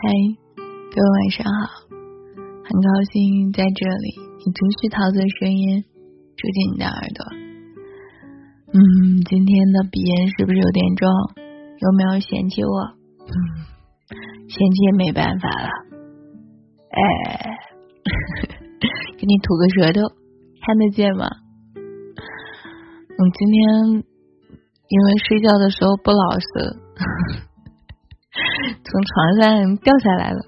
嗨，各位晚上好，很高兴在这里，以准许陶醉声音住进你的耳朵。嗯，今天的鼻炎是不是有点重？有没有嫌弃我？嗯，嫌弃也没办法了。哎，给你吐个舌头，看得见吗？我今天因为睡觉的时候不老实。从床上掉下来了，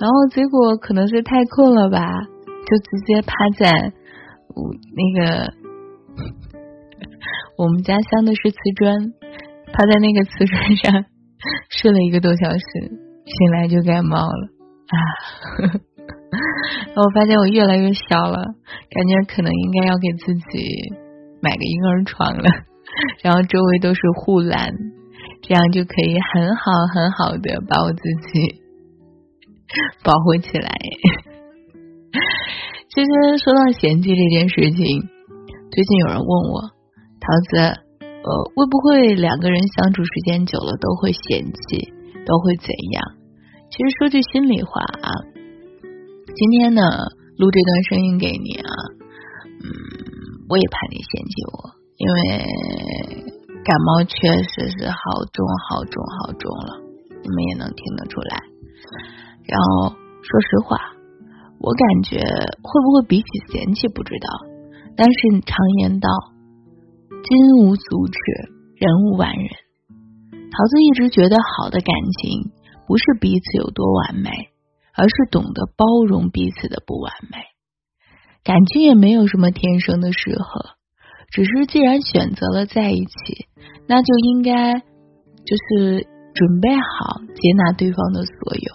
然后结果可能是太困了吧，就直接趴在我那个我们家镶的是瓷砖，趴在那个瓷砖上睡了一个多小时，醒来就感冒了啊！我发现我越来越小了，感觉可能应该要给自己买个婴儿床了，然后周围都是护栏。这样就可以很好很好的把我自己 保护起来。其实说到嫌弃这件事情，最近有人问我，桃子，呃，会不会两个人相处时间久了都会嫌弃，都会怎样？其实说句心里话啊，今天呢录这段声音给你啊，嗯，我也怕你嫌弃我，因为。感冒确实是好重好重好重了，你们也能听得出来。然后说实话，我感觉会不会比起嫌弃不知道，但是常言道，金无足赤，人无完人。桃子一直觉得好的感情不是彼此有多完美，而是懂得包容彼此的不完美。感情也没有什么天生的适合。只是，既然选择了在一起，那就应该就是准备好接纳对方的所有，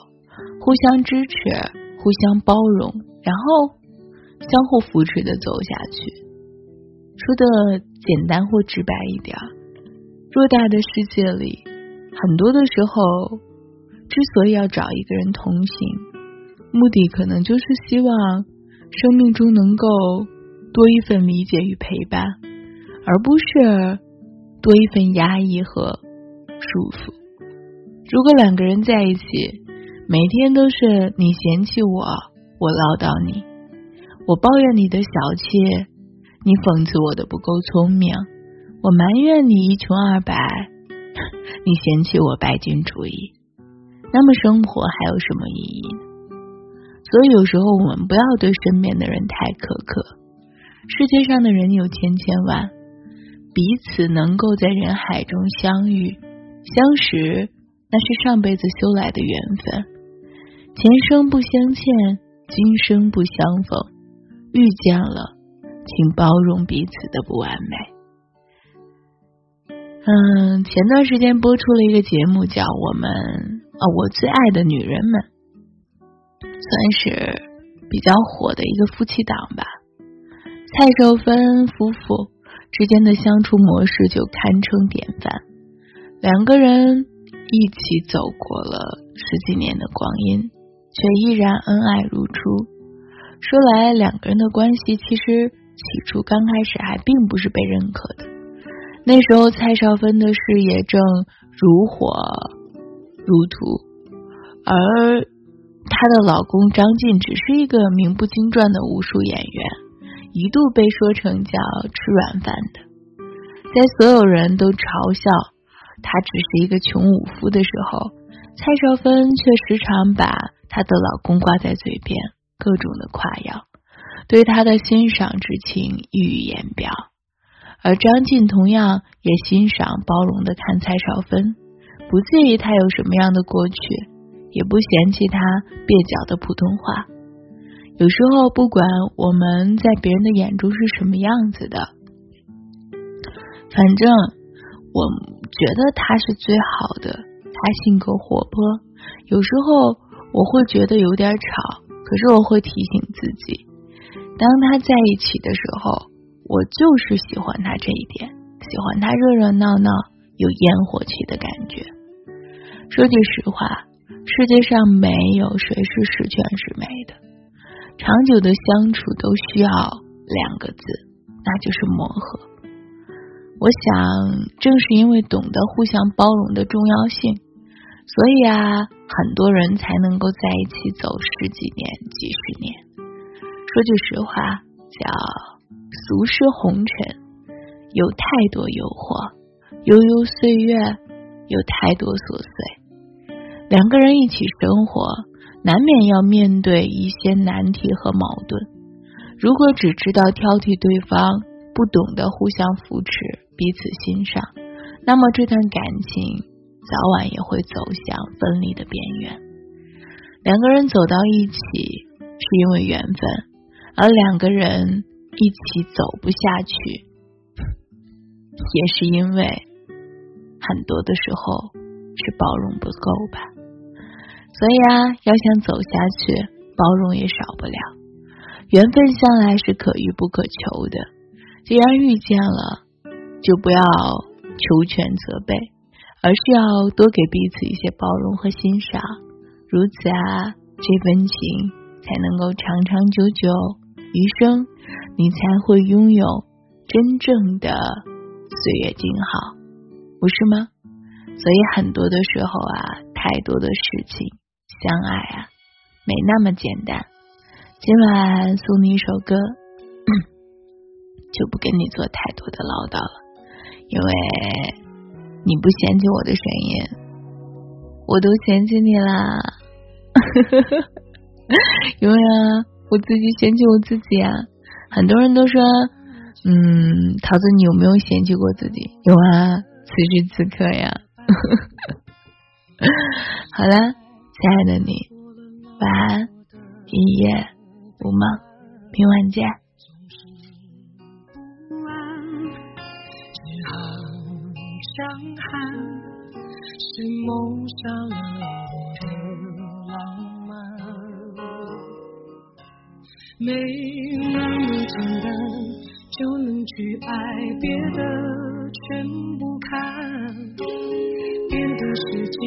互相支持，互相包容，然后相互扶持的走下去。说的简单或直白一点，偌大的世界里，很多的时候，之所以要找一个人同行，目的可能就是希望生命中能够多一份理解与陪伴。而不是多一份压抑和束缚。如果两个人在一起，每天都是你嫌弃我，我唠叨你，我抱怨你的小气，你讽刺我的不够聪明，我埋怨你一穷二白，你嫌弃我拜金主义，那么生活还有什么意义？所以有时候我们不要对身边的人太苛刻。世界上的人有千千万。彼此能够在人海中相遇、相识，那是上辈子修来的缘分。前生不相欠，今生不相逢。遇见了，请包容彼此的不完美。嗯，前段时间播出了一个节目，叫《我们啊我最爱的女人们》，算是比较火的一个夫妻档吧。蔡少芬夫妇。之间的相处模式就堪称典范，两个人一起走过了十几年的光阴，却依然恩爱如初。说来，两个人的关系其实起初刚开始还并不是被认可的。那时候，蔡少芬的事业正如火如荼，而她的老公张晋只是一个名不经传的武术演员。一度被说成叫吃软饭的，在所有人都嘲笑他只是一个穷武夫的时候，蔡少芬却时常把她的老公挂在嘴边，各种的夸耀，对她的欣赏之情溢于言表。而张晋同样也欣赏、包容的看蔡少芬，不介意她有什么样的过去，也不嫌弃她蹩脚的普通话。有时候，不管我们在别人的眼中是什么样子的，反正我觉得他是最好的。他性格活泼，有时候我会觉得有点吵，可是我会提醒自己，当他在一起的时候，我就是喜欢他这一点，喜欢他热热闹闹、有烟火气的感觉。说句实话，世界上没有谁是十全十美的。长久的相处都需要两个字，那就是磨合。我想，正是因为懂得互相包容的重要性，所以啊，很多人才能够在一起走十几年、几十年。说句实话，叫俗世红尘，有太多诱惑，悠悠岁月有太多琐碎。两个人一起生活，难免要面对一些难题和矛盾。如果只知道挑剔对方，不懂得互相扶持、彼此欣赏，那么这段感情早晚也会走向分离的边缘。两个人走到一起是因为缘分，而两个人一起走不下去，也是因为很多的时候是包容不够吧。所以啊，要想走下去，包容也少不了。缘分向来是可遇不可求的。既然遇见了，就不要求全责备，而是要多给彼此一些包容和欣赏。如此啊，这份情才能够长长久久，余生你才会拥有真正的岁月静好，不是吗？所以很多的时候啊，太多的事情，相爱啊，没那么简单。今晚送你一首歌。就不跟你做太多的唠叨了，因为你不嫌弃我的声音，我都嫌弃你啦。因为啊，我自己嫌弃我自己啊。很多人都说，嗯，桃子，你有没有嫌弃过自己？有啊，此时此刻呀。好了，亲爱的你，晚安，一夜无梦，明晚见。伤害，谁谋杀了我的浪漫？没那么简单就能去爱，别的全不看。的世界，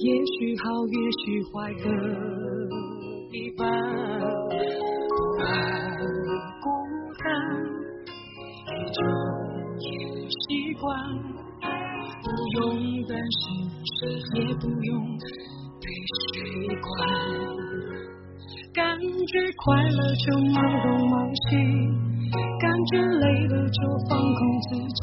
也许好，也许坏各一半。爱孤单，一种习惯。不用担心谁，也不用被谁管。感觉快乐就忙东忙西，感觉累了就放空自己。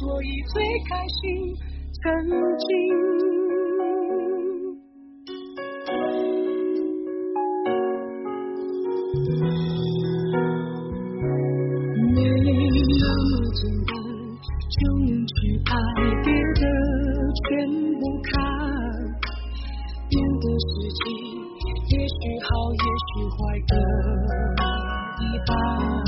所以最开心。曾经没那么简单就能去爱，别的全不看，变得实际。也许好，也许坏各一半。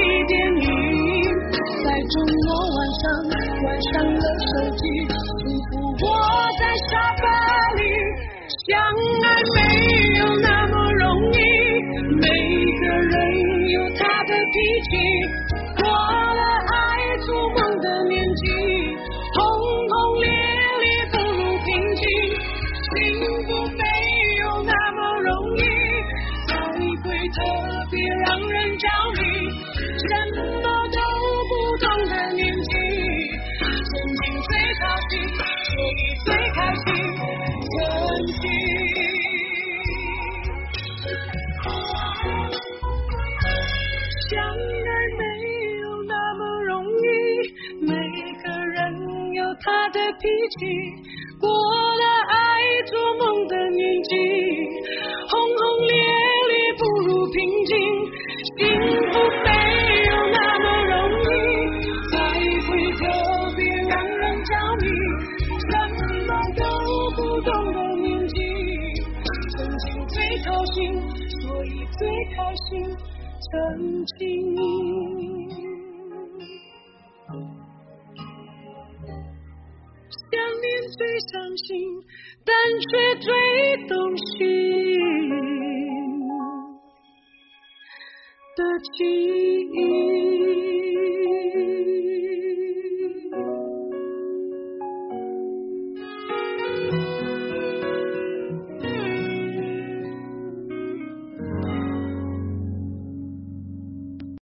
脾气，过了爱做梦的年纪，轰轰烈烈不如平静，幸福没有那么容易，再回头别让人着迷，什么都不懂的年纪，曾经最掏心，所以最开心，曾经。伤心，但却最动心的记忆。